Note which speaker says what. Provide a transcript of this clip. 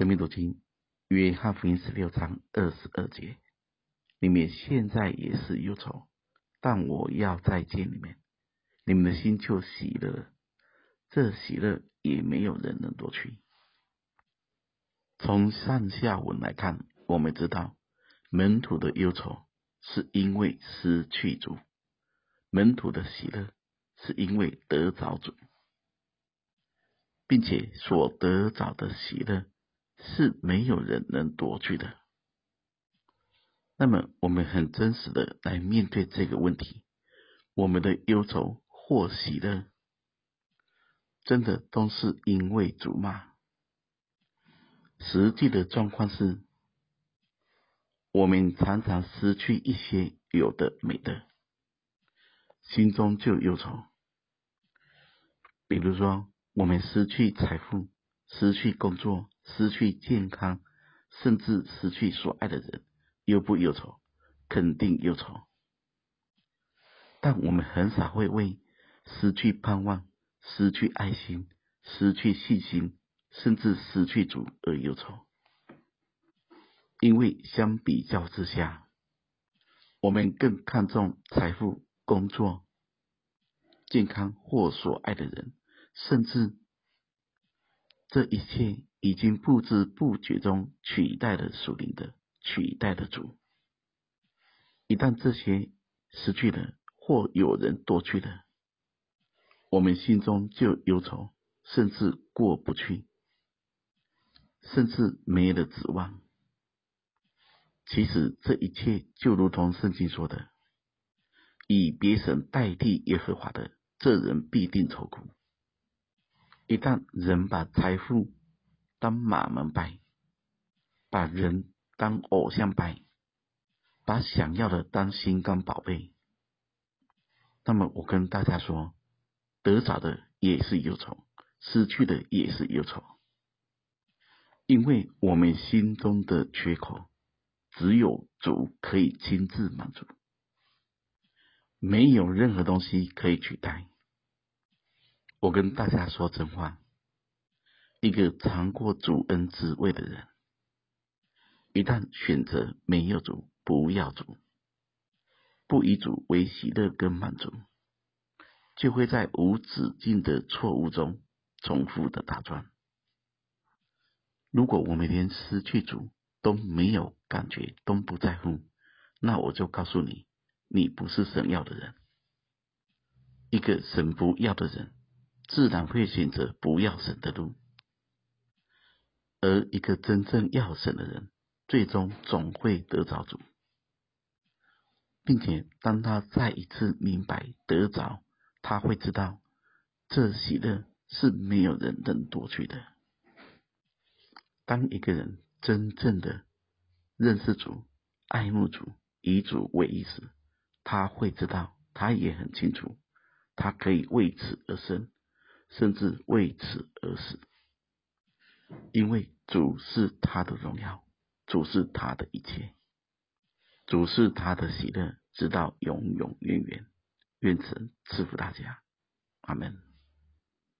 Speaker 1: 生命读经，约翰福音十六章二十二节，你们现在也是忧愁，但我要再见你们，你们的心就喜乐了。这喜乐也没有人能夺去。从上下文来看，我们知道门徒的忧愁是因为失去主，门徒的喜乐是因为得着主，并且所得着的喜乐是没有人能夺去的。那么，我们很真实的来面对这个问题：我们的忧愁或喜乐，真的都是因为主骂？实际的状况是，我们常常失去一些有的没的，心中就忧愁。比如说，我们失去财富，失去工作，失去健康，甚至失去所爱的人，忧不忧愁？肯定忧愁。但我们很少会为失去盼望。失去爱心，失去信心，甚至失去主而忧愁，因为相比较之下，我们更看重财富、工作、健康或所爱的人，甚至这一切已经不知不觉中取代了属灵的，取代了主。一旦这些失去了，或有人夺去了。我们心中就忧愁，甚至过不去，甚至没了指望。其实这一切就如同圣经说的：“以别神代替耶和华的，这人必定愁苦。”一旦人把财富当马门拜，把人当偶像拜，把想要的当心肝宝贝，那么我跟大家说。得着的也是忧愁，失去的也是忧愁，因为我们心中的缺口，只有主可以亲自满足，没有任何东西可以取代。我跟大家说真话，一个尝过主恩滋味的人，一旦选择没有主，不要主，不以主为喜乐跟满足。就会在无止境的错误中重复的打转。如果我们连失去主都没有感觉，都不在乎，那我就告诉你，你不是神要的人。一个神不要的人，自然会选择不要神的路；而一个真正要神的人，最终总会得着主，并且当他再一次明白得着。他会知道，这喜乐是没有人能夺去的。当一个人真正的认识主、爱慕主、以主为意时，他会知道，他也很清楚，他可以为此而生，甚至为此而死，因为主是他的荣耀，主是他的一切，主是他的喜乐，直到永永远远。愿神赐福大家，阿门。